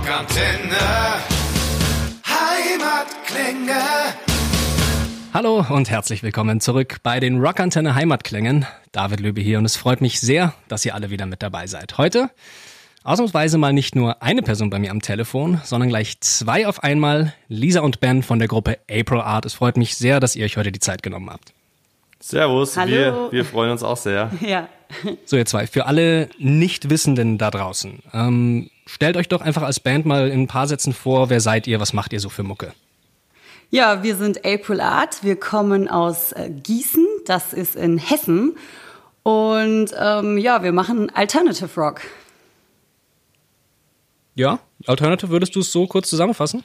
Rockantenne. Heimatklänge. Hallo und herzlich willkommen zurück bei den Rockantenne Heimatklängen. David Löbe hier und es freut mich sehr, dass ihr alle wieder mit dabei seid. Heute ausnahmsweise mal nicht nur eine Person bei mir am Telefon, sondern gleich zwei auf einmal. Lisa und Ben von der Gruppe April Art. Es freut mich sehr, dass ihr euch heute die Zeit genommen habt. Servus, Hallo. Wir, wir freuen uns auch sehr. Ja. So, ihr zwei, für alle Nichtwissenden da draußen, ähm, stellt euch doch einfach als Band mal in ein paar Sätzen vor, wer seid ihr, was macht ihr so für Mucke? Ja, wir sind April Art. Wir kommen aus äh, Gießen, das ist in Hessen. Und ähm, ja, wir machen Alternative Rock. Ja, Alternative, würdest du es so kurz zusammenfassen?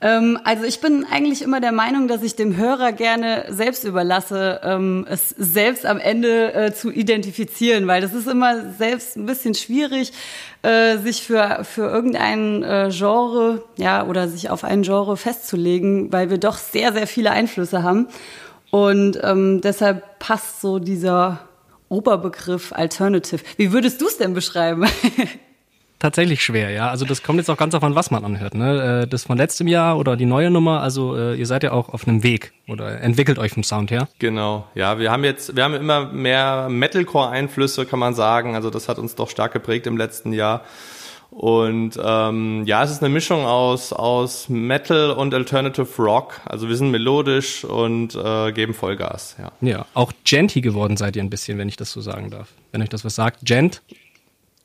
Ähm, also ich bin eigentlich immer der Meinung, dass ich dem Hörer gerne selbst überlasse, ähm, es selbst am Ende äh, zu identifizieren, weil das ist immer selbst ein bisschen schwierig, äh, sich für, für irgendein äh, Genre, ja, oder sich auf ein Genre festzulegen, weil wir doch sehr, sehr viele Einflüsse haben. Und ähm, deshalb passt so dieser Oberbegriff Alternative. Wie würdest du es denn beschreiben? Tatsächlich schwer, ja. Also das kommt jetzt auch ganz an, was man anhört. Ne? Äh, Das von letztem Jahr oder die neue Nummer, also äh, ihr seid ja auch auf einem Weg oder entwickelt euch vom Sound her. Genau. Ja, wir haben jetzt, wir haben immer mehr Metalcore-Einflüsse, kann man sagen. Also das hat uns doch stark geprägt im letzten Jahr. Und ähm, ja, es ist eine Mischung aus, aus Metal und Alternative Rock. Also wir sind melodisch und äh, geben Vollgas, ja. Ja, auch genty geworden seid ihr ein bisschen, wenn ich das so sagen darf. Wenn euch das was sagt. Gent,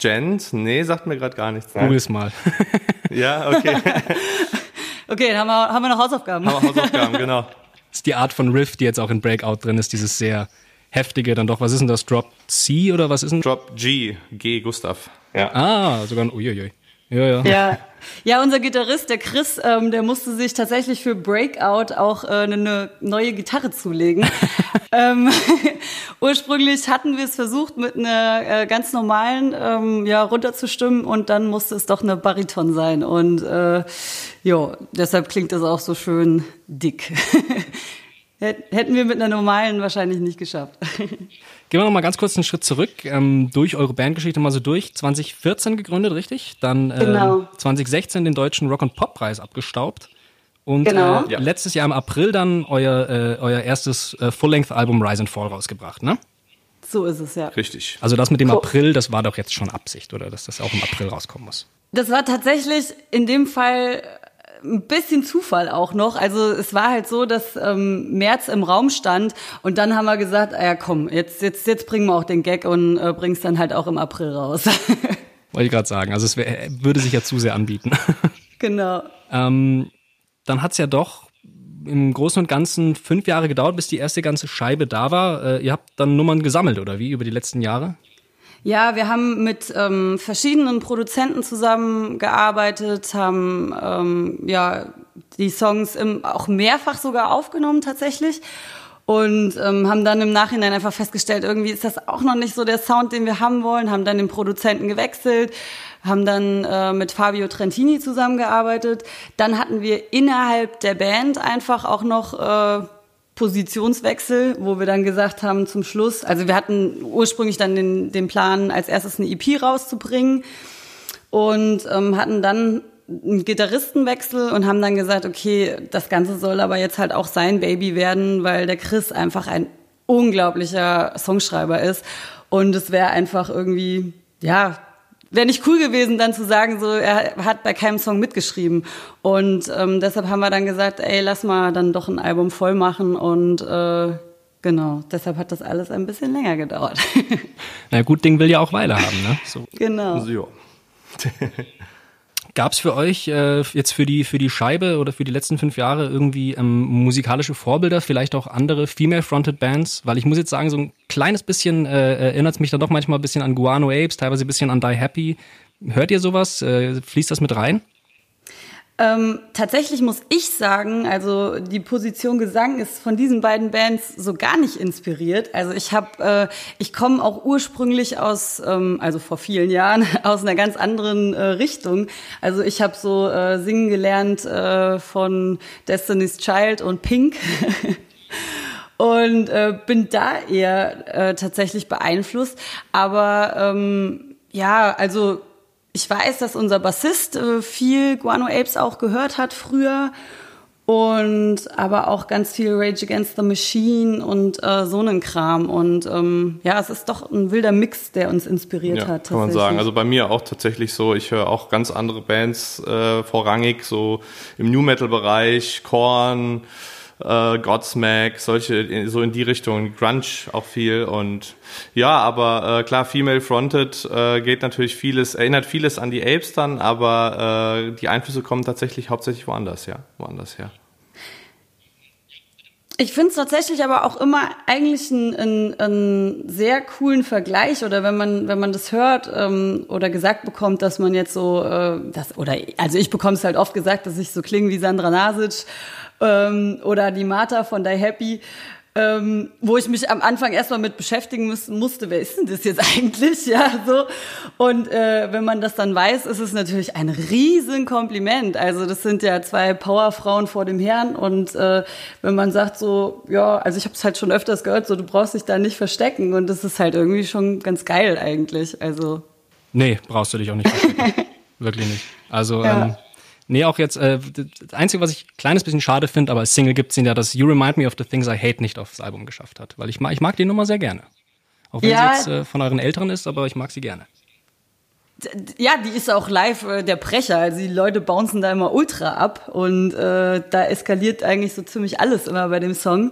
Gent? Nee, sagt mir gerade gar nichts. googles mal. Ja, okay. Okay, dann haben wir, haben wir noch Hausaufgaben. Haben wir Hausaufgaben, genau. Das ist die Art von Riff, die jetzt auch in Breakout drin ist, dieses sehr heftige dann doch. Was ist denn das? Drop C oder was ist denn? Drop G, G, Gustav. Ja. Ah, sogar ein Uiuiui. Ja, ja. Ja. Ja, unser Gitarrist, der Chris, ähm, der musste sich tatsächlich für Breakout auch äh, eine, neue Gitarre zulegen. ähm, ursprünglich hatten wir es versucht, mit einer äh, ganz normalen ähm, ja, runterzustimmen und dann musste es doch eine Bariton sein. Und äh, ja, deshalb klingt das auch so schön dick. Hät- Hätten wir mit einer normalen wahrscheinlich nicht geschafft. Gehen wir noch mal ganz kurz einen Schritt zurück. Ähm, durch eure Bandgeschichte mal so durch. 2014 gegründet, richtig? Dann ähm, Genau. 2016 den deutschen Rock- und Pop-Preis abgestaubt. Und Genau. äh, Ja. letztes Jahr im April dann euer, äh, euer erstes äh, Full-Length-Album Rise and Fall rausgebracht, ne? So ist es ja. Richtig. Also das mit dem Cool. April, das war doch jetzt schon Absicht, oder? Dass das auch im April rauskommen muss. Das war tatsächlich in dem Fall ein bisschen Zufall auch noch. Also es war halt so, dass ähm, März im Raum stand und dann haben wir gesagt, ah ja komm, jetzt, jetzt, jetzt bringen wir auch den Gag und äh, bring's dann halt auch im April raus. Wollte ich gerade sagen. Also es wär, würde sich ja zu sehr anbieten. genau. ähm, dann hat's ja doch im Großen und Ganzen fünf Jahre gedauert, bis die erste ganze Scheibe da war. Äh, ihr habt dann Nummern gesammelt, oder wie, über die letzten Jahre? Ja, wir haben mit ähm, verschiedenen Produzenten zusammengearbeitet, haben ähm, ja die Songs im, auch mehrfach sogar aufgenommen tatsächlich und ähm, haben dann im Nachhinein einfach festgestellt, irgendwie ist das auch noch nicht so der Sound, den wir haben wollen, haben dann den Produzenten gewechselt, haben dann äh, mit Fabio Trentini zusammengearbeitet. Dann hatten wir innerhalb der Band einfach auch noch äh, Positionswechsel, wo wir dann gesagt haben zum Schluss, also wir hatten ursprünglich dann den, den Plan, als erstes eine EP rauszubringen und ähm, hatten dann einen Gitarristenwechsel und haben dann gesagt, okay, das Ganze soll aber jetzt halt auch sein Baby werden, weil der Chris einfach ein unglaublicher Songschreiber ist und es wäre einfach irgendwie, ja, wäre nicht cool gewesen, dann zu sagen, so er hat bei keinem Song mitgeschrieben. Und ähm, deshalb haben wir dann gesagt, ey, lass mal dann doch ein Album voll machen und äh, genau, deshalb hat das alles ein bisschen länger gedauert. Na gut, Ding will ja auch Weile haben, ne? So. genau. Also, ja. Gab's für euch äh, jetzt für die für die Scheibe oder für die letzten fünf Jahre irgendwie ähm, musikalische Vorbilder, vielleicht auch andere female-fronted Bands? Weil ich muss jetzt sagen, so ein kleines bisschen äh, erinnert mich dann doch manchmal ein bisschen an Guano Apes, teilweise ein bisschen an Die Happy. Hört ihr sowas? Äh, fließt das mit rein? Ähm, tatsächlich muss ich sagen, also die Position Gesang ist von diesen beiden Bands so gar nicht inspiriert. Also ich habe, äh, ich komme auch ursprünglich aus, ähm, also vor vielen Jahren aus einer ganz anderen äh, Richtung. Also ich habe so äh, singen gelernt äh, von Destiny's Child und Pink. Und äh, bin da eher äh, tatsächlich beeinflusst. Aber ähm, ja, also ich weiß, dass unser Bassist äh, viel Guano Apes auch gehört hat früher und aber auch ganz viel Rage Against the Machine und äh, so einen Kram und ähm, ja, es ist doch ein wilder Mix, der uns inspiriert ja, hat. Kann man sagen. Also bei mir auch tatsächlich so. Ich höre auch ganz andere Bands äh, vorrangig, so im New Metal Bereich, Korn, äh, Godsmack, solche so in die Richtung, Grunge auch viel und ja, aber äh, klar, Female Fronted äh, geht natürlich vieles, erinnert vieles an die Apes dann, aber äh, die Einflüsse kommen tatsächlich hauptsächlich woanders, ja, woanders her. Ich finde es tatsächlich aber auch immer eigentlich einen, einen sehr coolen Vergleich oder wenn man wenn man das hört ähm, oder gesagt bekommt, dass man jetzt so äh, das oder also ich bekomme es halt oft gesagt, dass ich so klinge wie Sandra Nasic ähm, oder die Martha von Die Happy. Ähm, wo ich mich am Anfang erstmal mit beschäftigen müssen, musste, wer ist denn das jetzt eigentlich? Ja, so. Und äh, wenn man das dann weiß, ist es natürlich ein riesen Kompliment. Also das sind ja zwei Powerfrauen vor dem Herrn. Und äh, wenn man sagt so, ja, also ich habe es halt schon öfters gehört, so du brauchst dich da nicht verstecken. Und das ist halt irgendwie schon ganz geil eigentlich. Also. Nee, brauchst du dich auch nicht verstecken. Wirklich nicht. Also ja. ähm, Nee, auch jetzt, äh, das Einzige, was ich ein kleines bisschen schade finde, aber als Single gibt es ihn ja, dass You Remind Me of the Things I Hate nicht aufs Album geschafft hat. Weil ich mag, ich mag die Nummer sehr gerne. Auch wenn ja. sie jetzt äh, von euren Älteren ist, aber ich mag sie gerne. Ja, die ist auch live äh, der Brecher. Also die Leute bouncen da immer ultra ab und äh, da eskaliert eigentlich so ziemlich alles immer bei dem Song.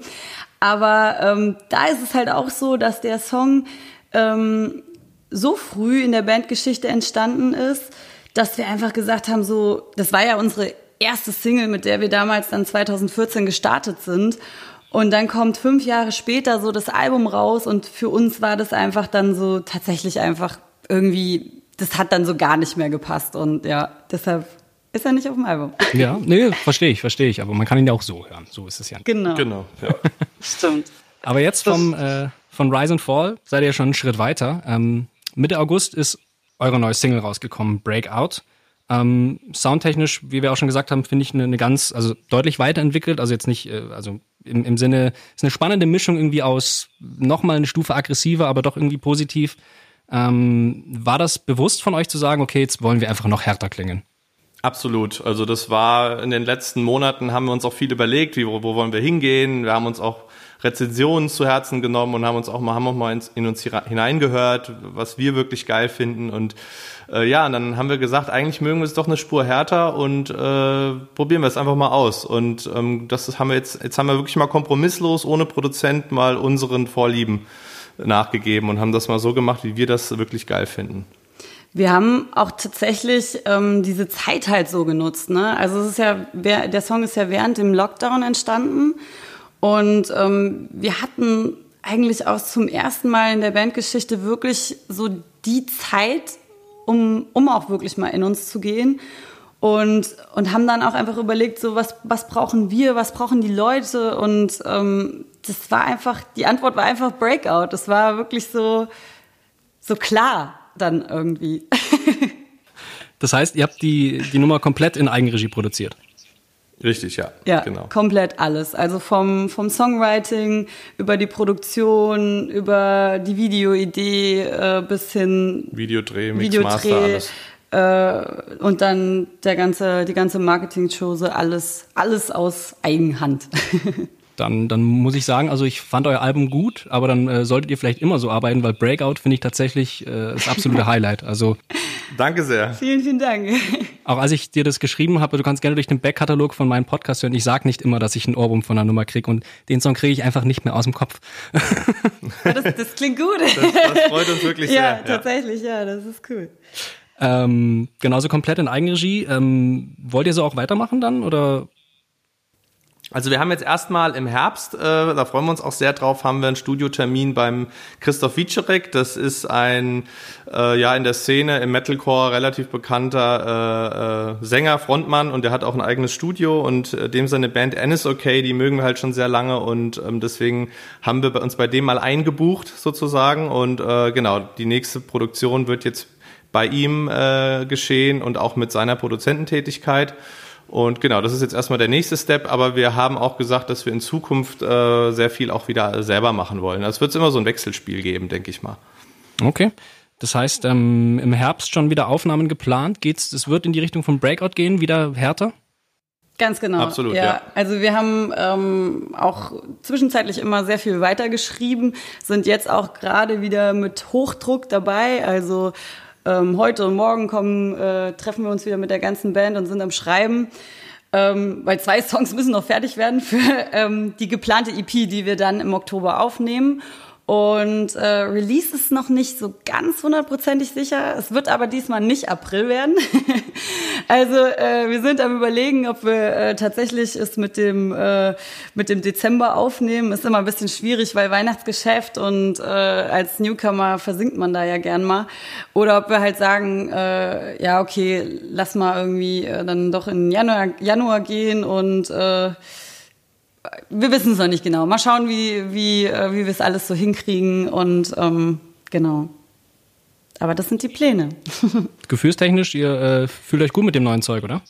Aber ähm, da ist es halt auch so, dass der Song ähm, so früh in der Bandgeschichte entstanden ist, dass wir einfach gesagt haben, so, das war ja unsere erste Single, mit der wir damals dann 2014 gestartet sind. Und dann kommt fünf Jahre später so das Album raus und für uns war das einfach dann so tatsächlich einfach irgendwie, das hat dann so gar nicht mehr gepasst und ja, deshalb ist er nicht auf dem Album. Ja, nee, verstehe ich, verstehe ich, aber man kann ihn ja auch so hören, so ist es ja. Genau. Genau, ja. Stimmt. Aber jetzt vom, äh, von Rise and Fall seid ihr schon einen Schritt weiter. Ähm, Mitte August ist eure neue Single rausgekommen, Breakout. Ähm, soundtechnisch, wie wir auch schon gesagt haben, finde ich eine, eine, ganz, also deutlich weiterentwickelt. Also jetzt nicht, äh, also im, im Sinne, ist eine spannende Mischung irgendwie aus nochmal eine Stufe aggressiver, aber doch irgendwie positiv. Ähm, war das bewusst von euch zu sagen, okay, jetzt wollen wir einfach noch härter klingen? Absolut. Also das war in den letzten Monaten haben wir uns auch viel überlegt, wie, wo, wo wollen wir hingehen. Wir haben uns auch Rezensionen zu Herzen genommen und haben uns auch mal, haben auch mal in, uns hineingehört, was wir wirklich geil finden. Und äh, ja, und dann haben wir gesagt, eigentlich mögen wir es doch eine Spur härter und äh, probieren wir es einfach mal aus. Und ähm, das haben wir jetzt, jetzt haben wir wirklich mal kompromisslos, ohne Produzent, mal unseren Vorlieben nachgegeben und haben das mal so gemacht, wie wir das wirklich geil finden. Wir haben auch tatsächlich ähm, diese Zeit halt so genutzt. Ne? Also es ist ja, der Song ist ja während dem Lockdown entstanden und ähm, wir hatten eigentlich auch zum ersten Mal in der Bandgeschichte wirklich so die Zeit, um, um auch wirklich mal in uns zu gehen. Und, und haben dann auch einfach überlegt, so was, was brauchen wir, was brauchen die Leute? Und ähm, das war einfach, die Antwort war einfach Breakout. Das war wirklich so, so klar dann irgendwie. das heißt, ihr habt die, die Nummer komplett in Eigenregie produziert? Richtig, ja. Ja, genau. komplett alles. Also vom, vom Songwriting über die Produktion, über die Videoidee äh, bis hin Videodreh, Mixmaster, alles. Äh, und dann der ganze, die ganze Marketing-Chose, alles, alles aus Eigenhand. dann, dann muss ich sagen, also ich fand euer Album gut, aber dann äh, solltet ihr vielleicht immer so arbeiten, weil Breakout finde ich tatsächlich äh, das absolute Highlight. Also Danke sehr. Vielen, vielen Dank. Auch als ich dir das geschrieben habe, du kannst gerne durch den Backkatalog von meinem Podcast hören. Ich sage nicht immer, dass ich einen Ohrwurm von einer Nummer kriege und den Song kriege ich einfach nicht mehr aus dem Kopf. das, das klingt gut. Das, das, freut uns wirklich sehr. Ja, tatsächlich, ja, das ist cool. Ähm, genauso komplett in Eigenregie. Ähm, wollt ihr so auch weitermachen dann oder also wir haben jetzt erstmal im Herbst, äh, da freuen wir uns auch sehr drauf, haben wir einen Studiotermin beim Christoph Wiczerek. Das ist ein äh, ja in der Szene im Metalcore relativ bekannter äh, äh, Sänger, Frontmann und der hat auch ein eigenes Studio und äh, dem seine Band Ennis Okay, die mögen wir halt schon sehr lange und ähm, deswegen haben wir uns bei dem mal eingebucht sozusagen und äh, genau die nächste Produktion wird jetzt bei ihm äh, geschehen und auch mit seiner Produzententätigkeit. Und genau, das ist jetzt erstmal der nächste Step, aber wir haben auch gesagt, dass wir in Zukunft äh, sehr viel auch wieder selber machen wollen. Also es wird immer so ein Wechselspiel geben, denke ich mal. Okay. Das heißt, ähm, im Herbst schon wieder Aufnahmen geplant. Geht's, es wird in die Richtung von Breakout gehen, wieder härter? Ganz genau. Absolut, ja. ja. Also wir haben ähm, auch zwischenzeitlich immer sehr viel weitergeschrieben, sind jetzt auch gerade wieder mit Hochdruck dabei. Also ähm, heute und morgen kommen, äh, treffen wir uns wieder mit der ganzen Band und sind am Schreiben. Ähm, weil zwei Songs müssen noch fertig werden für ähm, die geplante EP, die wir dann im Oktober aufnehmen. Und äh, Release ist noch nicht so ganz hundertprozentig sicher. Es wird aber diesmal nicht April werden. also äh, wir sind am überlegen, ob wir äh, tatsächlich es mit dem äh, mit dem Dezember aufnehmen. Ist immer ein bisschen schwierig, weil Weihnachtsgeschäft und äh, als Newcomer versinkt man da ja gern mal. Oder ob wir halt sagen, äh, ja okay, lass mal irgendwie äh, dann doch in Januar Januar gehen und äh, wir wissen es noch nicht genau. Mal schauen, wie, wie, äh, wie wir es alles so hinkriegen und ähm, genau. Aber das sind die Pläne. Gefühlstechnisch, ihr äh, fühlt euch gut mit dem neuen Zeug, oder?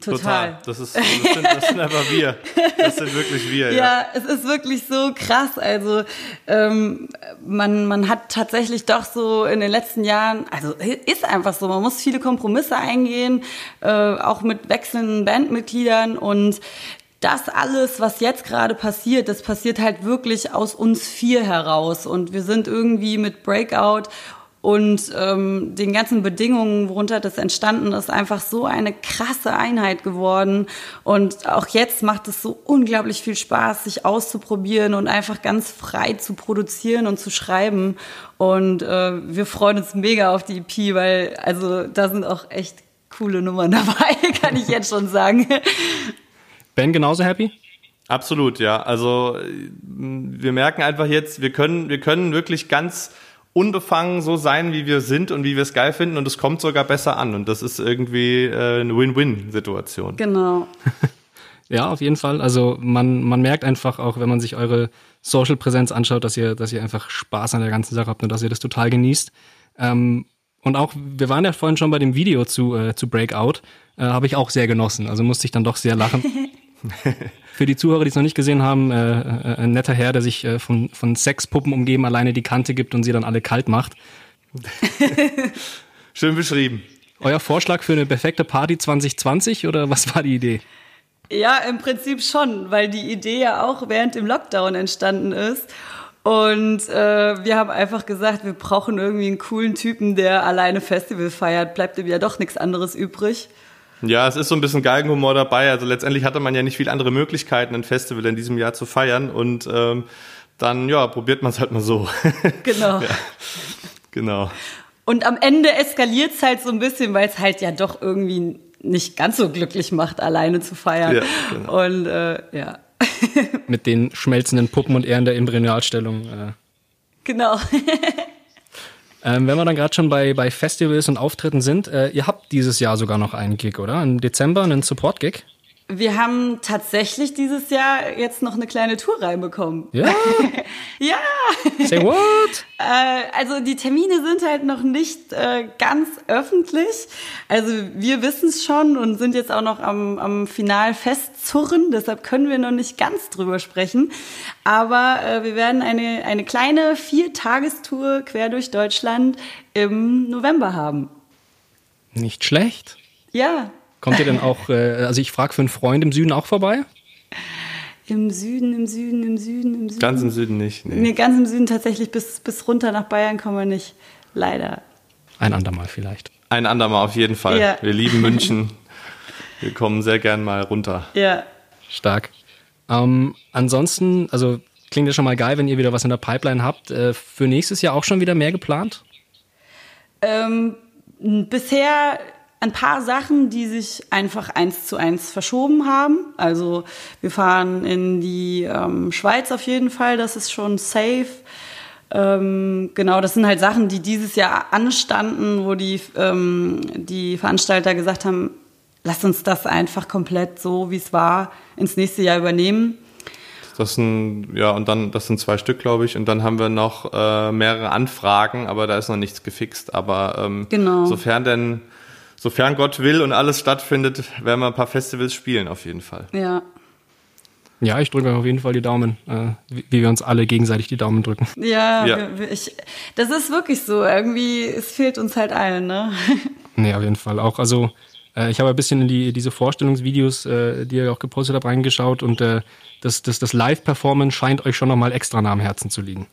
Total. Total. Das, ist, das, sind, das sind einfach wir. Das sind wirklich wir, ja. Ja, es ist wirklich so krass. Also ähm, man, man hat tatsächlich doch so in den letzten Jahren, also ist einfach so, man muss viele Kompromisse eingehen, äh, auch mit wechselnden Bandmitgliedern und das alles, was jetzt gerade passiert, das passiert halt wirklich aus uns vier heraus. Und wir sind irgendwie mit Breakout und ähm, den ganzen Bedingungen, worunter das entstanden ist, einfach so eine krasse Einheit geworden. Und auch jetzt macht es so unglaublich viel Spaß, sich auszuprobieren und einfach ganz frei zu produzieren und zu schreiben. Und äh, wir freuen uns mega auf die EP, weil also da sind auch echt coole Nummern dabei, kann ich jetzt schon sagen. Ben genauso happy? Absolut, ja. Also wir merken einfach jetzt, wir können, wir können wirklich ganz unbefangen so sein, wie wir sind und wie wir es geil finden und es kommt sogar besser an und das ist irgendwie äh, eine Win-Win-Situation. Genau. ja, auf jeden Fall. Also man, man merkt einfach auch, wenn man sich eure Social-Präsenz anschaut, dass ihr, dass ihr einfach Spaß an der ganzen Sache habt und dass ihr das total genießt. Ähm, und auch, wir waren ja vorhin schon bei dem Video zu, äh, zu Breakout, äh, habe ich auch sehr genossen. Also musste ich dann doch sehr lachen. Für die Zuhörer, die es noch nicht gesehen haben, äh, äh, ein netter Herr, der sich äh, von, von Sexpuppen umgeben alleine die Kante gibt und sie dann alle kalt macht. Schön beschrieben. Euer Vorschlag für eine perfekte Party 2020 oder was war die Idee? Ja, im Prinzip schon, weil die Idee ja auch während dem Lockdown entstanden ist. Und äh, wir haben einfach gesagt, wir brauchen irgendwie einen coolen Typen, der alleine Festival feiert. Bleibt ihm ja doch nichts anderes übrig. Ja, es ist so ein bisschen Galgenhumor dabei. Also letztendlich hatte man ja nicht viel andere Möglichkeiten, ein Festival in diesem Jahr zu feiern. Und ähm, dann, ja, probiert man es halt mal so. Genau. ja, genau. Und am Ende eskaliert es halt so ein bisschen, weil es halt ja doch irgendwie nicht ganz so glücklich macht, alleine zu feiern. Ja, genau. Und äh, ja. Mit den schmelzenden Puppen und eher in der Embryonalstellung. Äh. Genau. Ähm, wenn wir dann gerade schon bei, bei Festivals und Auftritten sind, äh, ihr habt dieses Jahr sogar noch einen Gig, oder? Im Dezember einen Support-Gig? Wir haben tatsächlich dieses Jahr jetzt noch eine kleine Tour reinbekommen. Ja. ja. Say what? Äh, also die Termine sind halt noch nicht äh, ganz öffentlich. Also wir wissen es schon und sind jetzt auch noch am, am Final festzurren. Deshalb können wir noch nicht ganz drüber sprechen. Aber äh, wir werden eine, eine kleine Viertagestour quer durch Deutschland im November haben. Nicht schlecht. Ja, Kommt ihr denn auch, äh, also ich frage für einen Freund im Süden auch vorbei? Im Süden, im Süden, im Süden, im Süden. Ganz im Süden nicht. Nee, nee ganz im Süden tatsächlich bis, bis runter nach Bayern kommen wir nicht. Leider. Ein andermal vielleicht. Ein andermal auf jeden Fall. Ja. Wir lieben München. Wir kommen sehr gern mal runter. Ja. Stark. Ähm, ansonsten, also klingt ja schon mal geil, wenn ihr wieder was in der Pipeline habt. Äh, für nächstes Jahr auch schon wieder mehr geplant? Ähm, bisher ein paar Sachen, die sich einfach eins zu eins verschoben haben. Also wir fahren in die ähm, Schweiz auf jeden Fall, das ist schon safe. Ähm, genau, das sind halt Sachen, die dieses Jahr anstanden, wo die, ähm, die Veranstalter gesagt haben, lass uns das einfach komplett so, wie es war, ins nächste Jahr übernehmen. Das sind, ja, und dann, das sind zwei Stück, glaube ich. Und dann haben wir noch äh, mehrere Anfragen, aber da ist noch nichts gefixt. Aber ähm, genau. sofern denn sofern Gott will und alles stattfindet, werden wir ein paar Festivals spielen auf jeden Fall. Ja. Ja, ich drücke auf jeden Fall die Daumen, äh, wie, wie, wir uns alle gegenseitig die Daumen drücken. Ja, ja. Ich, das ist wirklich so. Irgendwie, es fehlt uns halt allen, ne? Nee, auf jeden Fall. Auch, also, äh, ich habe ein bisschen in die, diese Vorstellungsvideos, äh, die ihr auch gepostet habt, reingeschaut und äh, das, das, das Live-Performance scheint euch schon nochmal extra nah am Herzen zu liegen.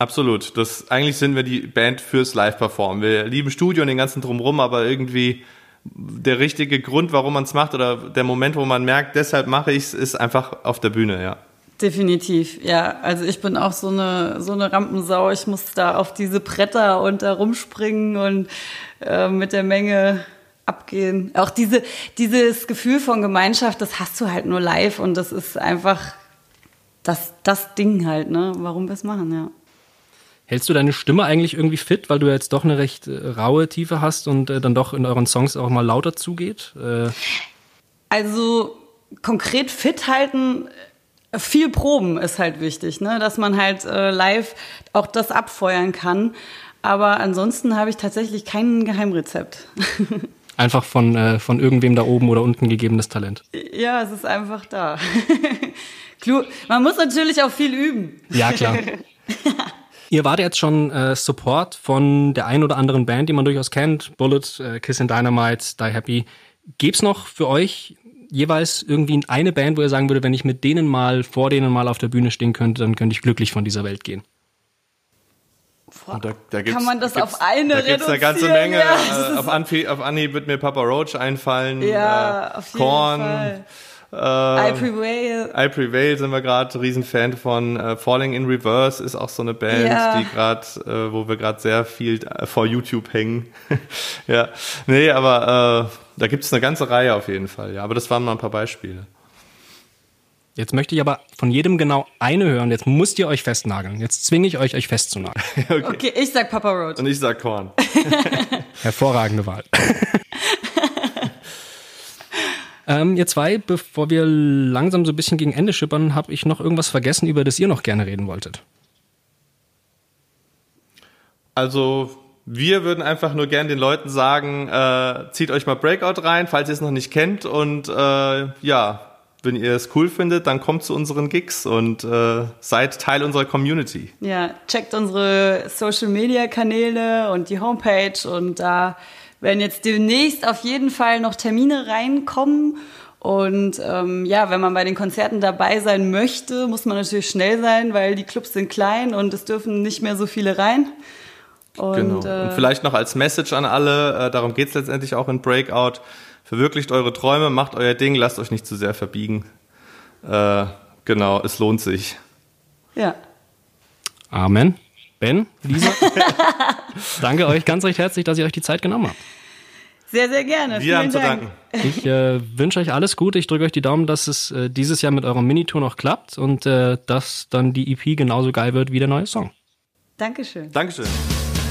Absolut. Das, eigentlich sind wir die Band fürs Live-Performen. Wir lieben Studio und den ganzen Drumrum, aber irgendwie der richtige Grund, warum man es macht oder der Moment, wo man merkt, deshalb mache ich es, ist einfach auf der Bühne, ja. Definitiv, ja. Also ich bin auch so eine so eine Rampensau. Ich muss da auf diese Bretter und da rumspringen und äh, mit der Menge abgehen. Auch diese dieses Gefühl von Gemeinschaft, das hast du halt nur live und das ist einfach das das Ding halt, ne? Warum wir es machen, ja. Hältst du deine Stimme eigentlich irgendwie fit, weil du jetzt doch eine recht äh, raue Tiefe hast und äh, dann doch in euren Songs auch mal lauter zugeht? Äh also konkret fit halten, viel Proben ist halt wichtig, ne? dass man halt äh, live auch das abfeuern kann. Aber ansonsten habe ich tatsächlich kein Geheimrezept. Einfach von, äh, von irgendwem da oben oder unten gegebenes Talent. Ja, es ist einfach da. Man muss natürlich auch viel üben. Ja, klar. Ihr wart jetzt schon äh, Support von der ein oder anderen Band, die man durchaus kennt. Bullet, äh, Kiss and Dynamite, Die Happy. Gäb's noch für euch jeweils irgendwie eine Band, wo ihr sagen würde, wenn ich mit denen mal, vor denen mal auf der Bühne stehen könnte, dann könnte ich glücklich von dieser Welt gehen? Da, da Kann man das auf eine da gibt's eine ganze Menge. Ja, äh, auf, Anhieb, auf Anhieb wird mir Papa Roach einfallen. Ja, äh, auf jeden Korn, Fall. Äh, I Prevail. I Prevail sind wir gerade Riesenfan von. Äh, Falling in Reverse ist auch so eine Band, ja. die gerade, äh, wo wir gerade sehr viel äh, vor YouTube hängen. ja, nee, aber äh, da gibt es eine ganze Reihe auf jeden Fall. Ja, aber das waren mal ein paar Beispiele. Jetzt möchte ich aber von jedem genau eine hören. Jetzt müsst ihr euch festnageln. Jetzt zwinge ich euch, euch festzunageln. okay. okay, ich sag Papa Roach. Und ich sag Korn. Hervorragende Wahl. Ähm, ihr zwei, bevor wir langsam so ein bisschen gegen Ende schippern, habe ich noch irgendwas vergessen, über das ihr noch gerne reden wolltet. Also wir würden einfach nur gerne den Leuten sagen, äh, zieht euch mal Breakout rein, falls ihr es noch nicht kennt. Und äh, ja, wenn ihr es cool findet, dann kommt zu unseren Gigs und äh, seid Teil unserer Community. Ja, checkt unsere Social-Media-Kanäle und die Homepage und da werden jetzt demnächst auf jeden Fall noch Termine reinkommen. Und ähm, ja, wenn man bei den Konzerten dabei sein möchte, muss man natürlich schnell sein, weil die Clubs sind klein und es dürfen nicht mehr so viele rein. Und, genau. Äh, und vielleicht noch als Message an alle, äh, darum geht's letztendlich auch in Breakout. Verwirklicht eure Träume, macht euer Ding, lasst euch nicht zu sehr verbiegen. Äh, genau, es lohnt sich. Ja. Amen. Ben, Lisa, danke euch ganz recht herzlich, dass ihr euch die Zeit genommen habt. Sehr, sehr gerne. Wir haben zu danken. Ich äh, wünsche euch alles Gute. Ich drücke euch die Daumen, dass es äh, dieses Jahr mit eurer Minitour noch klappt und äh, dass dann die EP genauso geil wird wie der neue Song. Dankeschön. Dankeschön.